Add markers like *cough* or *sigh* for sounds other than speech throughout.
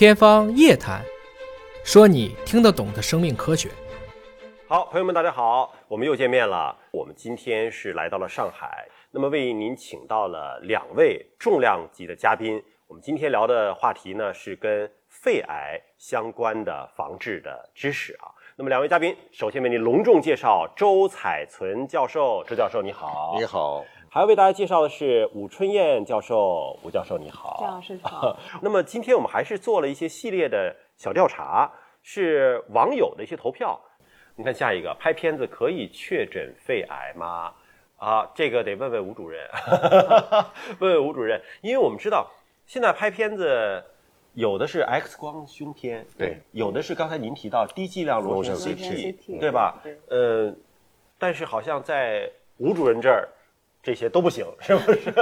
天方夜谭，说你听得懂的生命科学。好，朋友们，大家好，我们又见面了。我们今天是来到了上海，那么为您请到了两位重量级的嘉宾。我们今天聊的话题呢是跟肺癌相关的防治的知识啊。那么两位嘉宾，首先为您隆重介绍周彩存教授，周教授你好。你好，还要为大家介绍的是武春燕教授，吴教授你好。张老师好。那么今天我们还是做了一些系列的小调查，是网友的一些投票。你看下一个，拍片子可以确诊肺癌吗？啊，这个得问问吴主任，*laughs* 问问吴主任，因为我们知道现在拍片子有的是 X 光胸片，对，有的是刚才您提到低剂量螺旋螺旋 CT，CT 对吧？对呃，但是好像在吴主任这儿这些都不行，*laughs* 是不是？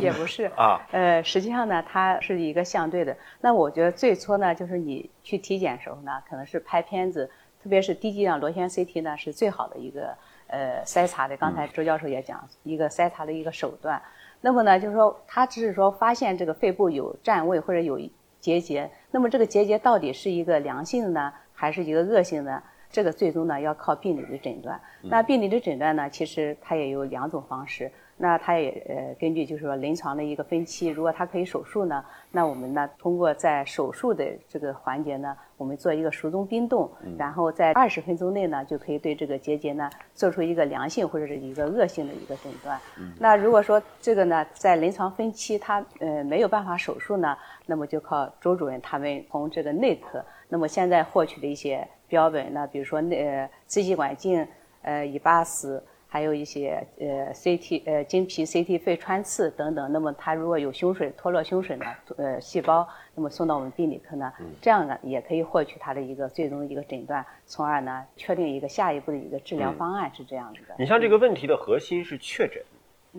也不是 *laughs* 啊，呃，实际上呢，它是一个相对的。那我觉得最初呢，就是你去体检时候呢，可能是拍片子，特别是低剂量螺旋 CT 呢，是最好的一个呃筛查的。刚才周教授也讲，一个筛查的一个手段。那么呢，就是说，它只是说发现这个肺部有占位或者有结节，那么这个结节到底是一个良性的呢，还是一个恶性的？这个最终呢要靠病理的诊断。那病理的诊断呢，其实它也有两种方式。那它也呃根据就是说临床的一个分期，如果它可以手术呢，那我们呢通过在手术的这个环节呢，我们做一个术中冰冻，然后在二十分钟内呢就可以对这个结节呢做出一个良性或者是一个恶性的一个诊断。那如果说这个呢在临床分期它呃没有办法手术呢，那么就靠周主任他们从这个内科，那么现在获取的一些标本呢，比如说内呃支气管镜、呃乙巴斯。还有一些呃 CT 呃经皮 CT 肺穿刺等等，那么它如果有胸水脱落胸水呢，呃细胞，那么送到我们病理科呢，这样呢也可以获取它的一个最终的一个诊断，从而呢确定一个下一步的一个治疗方案是这样子的。你像这个问题的核心是确诊，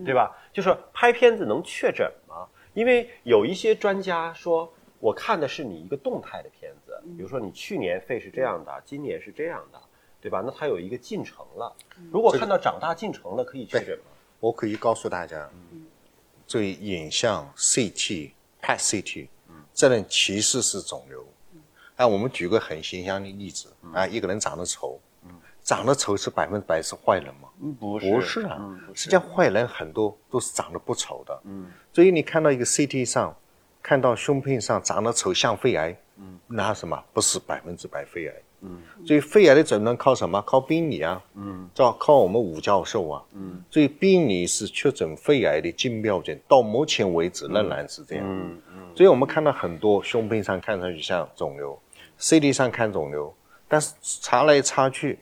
对吧？就是拍片子能确诊吗？因为有一些专家说，我看的是你一个动态的片子，比如说你去年肺是这样的，今年是这样的，对吧？那它有一个进程了。如果看到长大进程了，可以确诊吗？我可以告诉大家，这影像 CT、PET CT，这人其实是肿瘤。啊，我们举个很形象的例子啊，一个人长得丑，长得丑是百分之百是坏人吗？不是不是啊，实际上坏人很多都是长得不丑的。嗯，所以你看到一个 CT 上，看到胸片上长得丑像肺癌，嗯，那什么不是百分之百肺癌？嗯，所以肺癌的诊断靠什么？靠病理啊，嗯，照靠我们武教授啊，嗯，所以病理是确诊肺癌的金标准，到目前为止仍然是这样。嗯嗯，所以我们看到很多胸片上看上去像肿瘤，CT 上看肿瘤，但是查来查去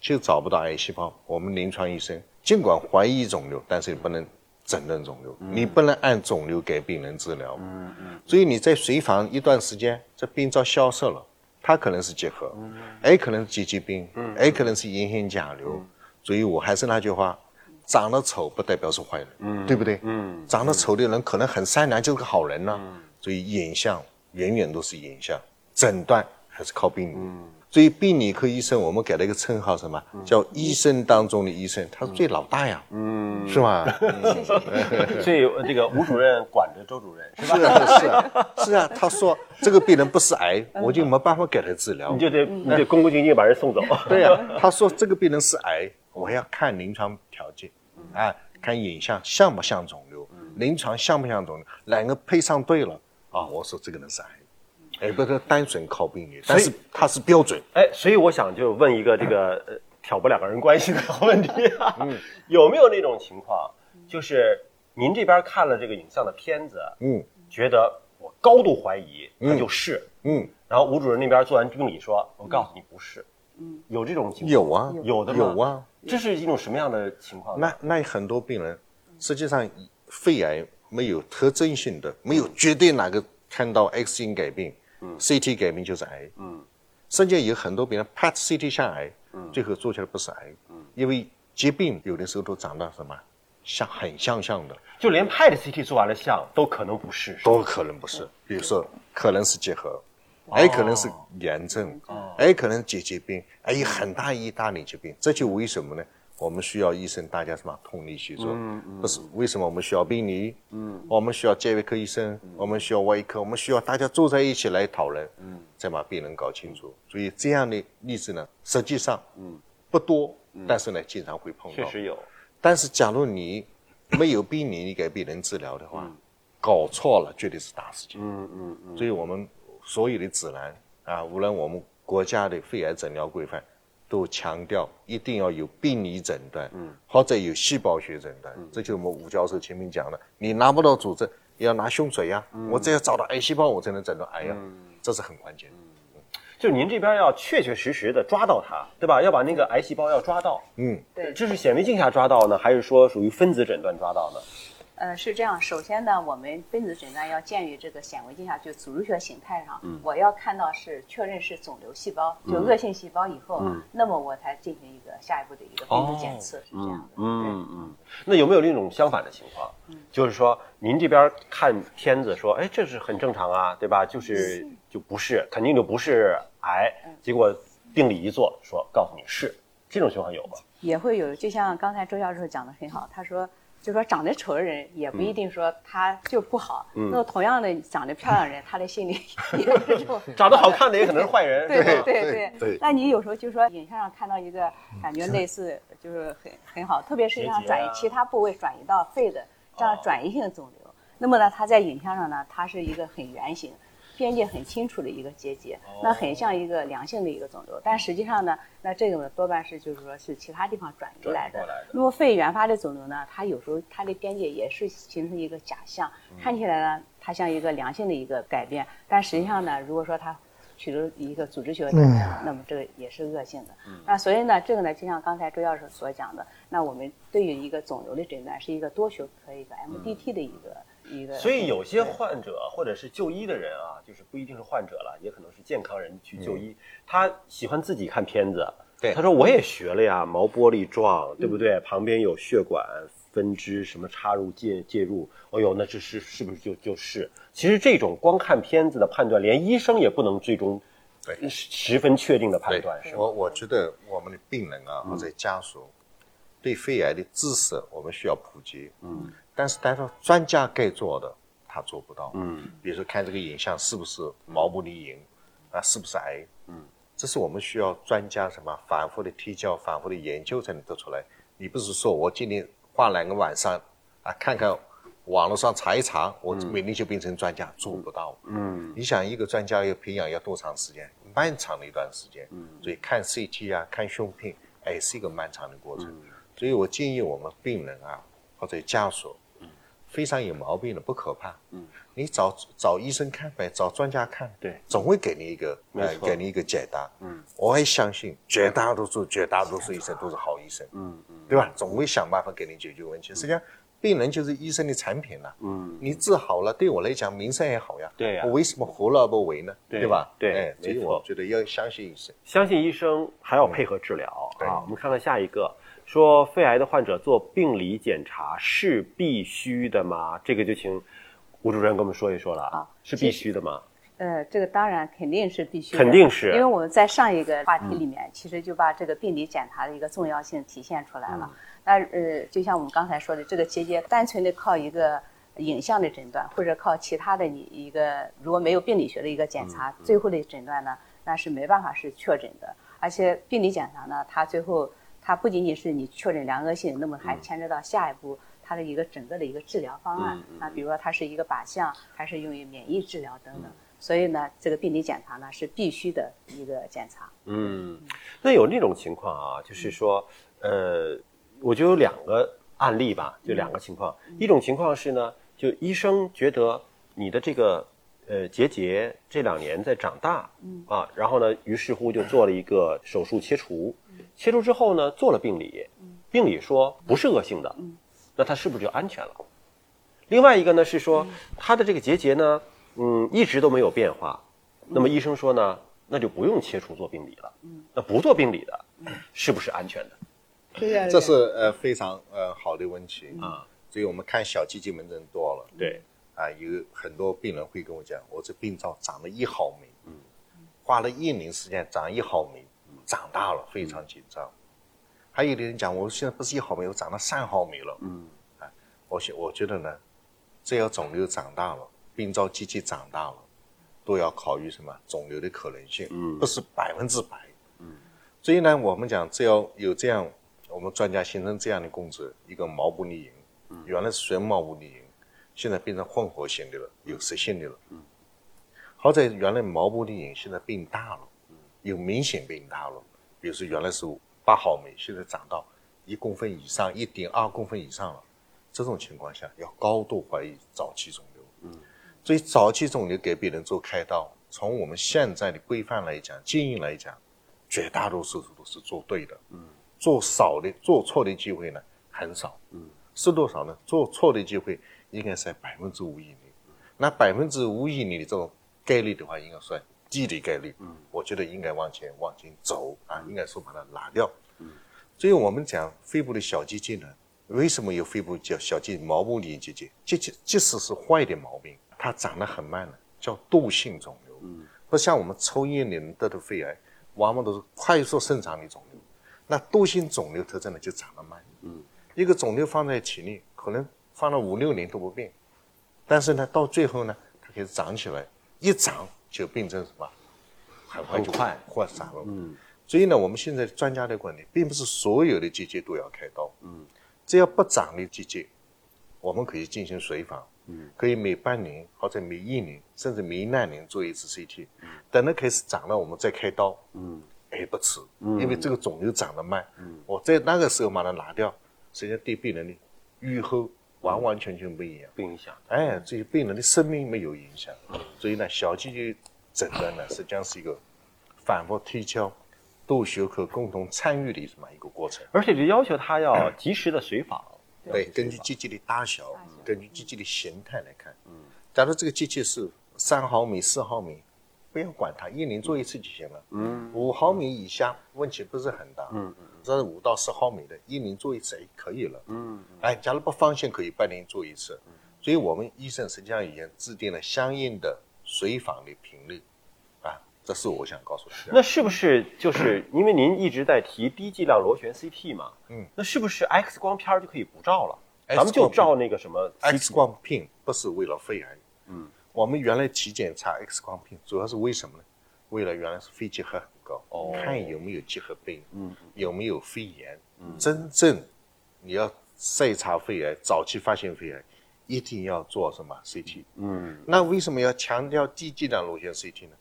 就找不到癌细胞。我们临床医生尽管怀疑肿瘤，但是也不能诊断肿瘤，你不能按肿瘤给病人治疗。嗯嗯，所以你在随访一段时间，这病灶消失了。它可能是结核，也可能是结节病，也可能是银杏甲流。所以我还是那句话，长得丑不代表是坏人，对不对？长得丑的人可能很善良，就是个好人呢。所以影像远远都是影像，诊断还是靠病理。所以病理科医生，我们给了一个称号，什么叫医生当中的医生？他是最老大呀，嗯，是吧？*laughs* 所以这个吴主任管着周主任，是吧？是啊，是啊，是啊。他说这个病人不是癌，我就没办法给他治疗你。就得你得恭恭敬敬把人送走。*laughs* 对呀、他说这个病人是癌，我要看临床条件，啊，看影像像不像肿瘤，临床像不像肿瘤，两个配上对了啊，我说这个人是癌，哎，不是单纯靠病理，但是它是标准。哎，所以我想就问一个这个呃挑拨两个人关系的问题啊，有没有那种情况，就是您这边看了这个影像的片子，嗯觉得我高度怀疑它就是，嗯，然后吴主任那边做完病理说，我告诉你不是，嗯，有这种情况？有啊，有的有啊。这是一种什么样的情况？那那很多病人实际上肺癌没有特征性的，没有绝对哪个看到 X 基因改变，嗯，CT 改名就是癌，嗯，甚至有很多病人 PET CT 像癌，嗯，最后做起来不是癌，嗯，因为疾病有的时候都长得什么像很相像的，就连派的 CT 做完了像都可能不是，都可能不是，比如说可能是结核，也可能是炎症，也可能是结节病，还有很大一大类疾病。这就为什么呢？我们需要医生，大家什么通力协作，嗯嗯不是为什么我们需要病理，嗯，我们需要结胃科医生，我们需要外科，我们需要大家坐在一起来讨论，嗯，再把病人搞清楚。所以这样的例子呢，实际上，嗯，不多，但是呢，经常会碰到。确实有。但是假如你没有病理，你给病人治疗的话，搞错了绝对是大事情。嗯嗯嗯。所以我们所有的指南啊，无论我们国家的肺癌诊疗规范。都强调一定要有病理诊断，嗯，或者有细胞学诊断，这就是我们吴教授前面讲的，你拿不到组织，要拿胸水呀，我只要找到癌细胞，我才能诊断癌呀，这是很关键。就您这边要确确实实的抓到它，对吧？要把那个癌细胞要抓到，嗯，对，这是显微镜下抓到呢，还是说属于分子诊断抓到呢？呃，是这样。首先呢，我们分子诊断要建于这个显微镜下，就组织学形态上，我要看到是确认是肿瘤细胞，就恶性细胞以后，那么我才进行一个下一步的一个分子检测，是这样的。嗯嗯。那有没有另一种相反的情况？就是说，您这边看片子说，哎，这是很正常啊，对吧？就是就不是，肯定就不是癌。结果病理一做，说告诉你是，这种情况有吗？也会有，就像刚才周教授讲的很好，他说。就说长得丑的人也不一定说他就不好，那么同样的长得漂亮的人，他的心里 *laughs* 也是这种。长得好看的也可能是坏人。对对对对。那你有时候就说影像上看到一个感觉类似，就是很很好，特别是像转移其他部位转移到肺的这样转移性肿瘤，那么呢，它在影像上呢，它是一个很圆形。边界很清楚的一个结节，那很像一个良性的一个肿瘤，但实际上呢，那这个呢多半是就是说是其他地方转移来的。那么肺原发的肿瘤呢，它有时候它的边界也是形成一个假象，看起来呢它像一个良性的一个改变，但实际上呢，如果说它取得一个组织学的，那么这个也是恶性的。那所以呢，这个呢就像刚才周教授所讲的，那我们对于一个肿瘤的诊断是一个多学科一个 MDT 的一个。所以有些患者或者是就医的人啊，就是不一定是患者了，也可能是健康人去就医。他喜欢自己看片子，对，他说我也学了呀，毛玻璃状，对不对？旁边有血管分支，什么插入介介入，哦呦，那这是是不是就就是？其实这种光看片子的判断，连医生也不能最终对十分确定的判断。是我我觉得我们的病人啊或者家属对肺癌的知识，我们需要普及。嗯。但是，单说专家该做的，他做不到。嗯，比如说看这个影像是不是毛玻璃影，啊，是不是癌？嗯，这是我们需要专家什么反复的提交、反复的研究才能得出来。你不是说我今天花两个晚上啊，看看网络上查一查，我每天就变成专家，做不到。嗯，你想一个专家要培养要多长时间？漫长的一段时间。嗯，所以看 CT 啊，看胸片，哎，是一个漫长的过程。所以我建议我们病人啊，或者家属。非常有毛病的不可怕，嗯，你找找医生看呗，找专家看，对，总会给你一个，呃，给你一个解答，嗯，我也相信绝大多数绝大多数医生都是好医生，嗯嗯，对吧？总会想办法给你解决问题。实际上，病人就是医生的产品了，嗯，你治好了，对我来讲名声也好呀，对呀，我为什么何乐而不为呢？对吧？对，所以，我觉得要相信医生，相信医生还要配合治疗啊。我们看看下一个。说肺癌的患者做病理检查是必须的吗？这个就请吴主任跟我们说一说了啊，是必须的吗？呃，这个当然肯定是必须，肯定是，因为我们在上一个话题里面，其实就把这个病理检查的一个重要性体现出来了。那呃，就像我们刚才说的，这个结节单纯的靠一个影像的诊断，或者靠其他的你一个如果没有病理学的一个检查，最后的诊断呢，那是没办法是确诊的。而且病理检查呢，它最后。它不仅仅是你确诊良恶性，那么还牵扯到下一步它的一个整个的一个治疗方案那，比如说它是一个靶向，还是用于免疫治疗等等。所以呢，这个病理检查呢是必须的一个检查。嗯，那有那种情况啊，就是说，呃，我就有两个案例吧，就两个情况。一种情况是呢，就医生觉得你的这个呃结节这两年在长大，啊，然后呢，于是乎就做了一个手术切除。切除之后呢，做了病理，病理说不是恶性的，那它是不是就安全了？另外一个呢是说，它的这个结节呢，嗯，一直都没有变化，那么医生说呢，那就不用切除做病理了。那不做病理的，是不是安全的？对呀这是呃非常呃好的问题啊。所以我们看小鸡鸡门诊多了，对，啊，有很多病人会跟我讲，我这病灶长了一毫米，花了一年时间长一毫米。长大了非常紧张，还有的人讲，我现在不是一毫米，我长到三毫米了。嗯，啊，我觉我觉得呢，只要肿瘤长大了，病灶机器长大了，都要考虑什么肿瘤的可能性，嗯，不是百分之百。嗯，所以呢，我们讲只要有这样，我们专家形成这样的共识，一个毛玻璃营，原来是纯毛玻璃营，现在变成混合型的了，有实性的了。嗯，好在原来毛玻璃眼现在变大了，有明显变大了，比如说原来是八毫米，现在长到一公分以上，一点二公分以上了。这种情况下，要高度怀疑早期肿瘤。嗯，所以早期肿瘤给别人做开刀，从我们现在的规范来讲，建议来讲，绝大多数都是做对的。嗯，做少的、做错的机会呢很少。嗯，是多少呢？做错的机会应该在百分之五以内。那百分之五以内的这种概率的话，应该算低的概率。嗯，我觉得应该往前往前走啊，应该说把它拿掉。嗯，所以我们讲肺部的小结节呢。为什么有肺部叫小结毛玻璃结节？结节即使是坏的毛病，它长得很慢的，叫惰性肿瘤。嗯，不像我们抽烟的人得的肺癌，往往都是快速生长的肿瘤。那惰性肿瘤特征呢，就长得慢。嗯，一个肿瘤放在体内，可能放了五六年都不变，但是呢，到最后呢，它开始长起来，一长就变成什么？很快。就快扩散了。嗯，所以呢，我们现在专家的观点，并不是所有的结节都要开刀。嗯。只要不长的结节，我们可以进行随访，嗯，可以每半年或者每一年，甚至每两年做一次 CT，嗯，等它开始长了，我们再开刀，嗯，还不迟，嗯，因为这个肿瘤长得慢，嗯，我在那个时候把它拿掉，实际上对病人的愈后完完全全不一样，不影响，哎，这些病人的生命没有影响，所以呢，小结节诊断呢，实际上是一个反复推敲。多学科共同参与的这么一个过程，而且就要求他要及时的随访。对，根据机器的大小，根据机器的形态来看。嗯，假如这个机器是三毫米、四毫米，不要管它，一年做一次就行了。嗯，五毫米以下问题不是很大。嗯嗯，这是五到十毫米的，一年做一次也可以了。嗯，哎，假如不放心，可以半年做一次。所以我们医生实际上已经制定了相应的随访的频率。啊这是我想告诉大家。那是不是就是因为您一直在提低剂量螺旋 CT 嘛？嗯，那是不是 X 光片就可以不照了？咱们就照那个什么 X 光片，不是为了肺癌。嗯，我们原来体检查 X 光片，主要是为什么呢？为了原来是肺结核很高，哦看有没有结核病，嗯，有没有肺炎。嗯，真正你要筛查肺癌，早期发现肺癌，一定要做什么 CT？嗯，那为什么要强调低剂量螺旋 CT 呢？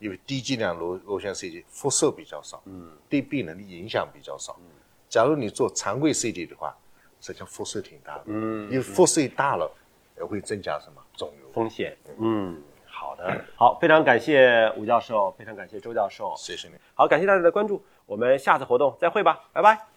因为低剂量螺螺旋 CT 辐射比较少，嗯，对病人的影响比较少。嗯，假如你做常规 CT 的话，实际上辐射挺大的，嗯，因为辐射大了，也会增加什么肿瘤风险。嗯，好的，好，非常感谢吴教授，非常感谢周教授，谢谢你。好，感谢大家的关注，我们下次活动再会吧，拜拜。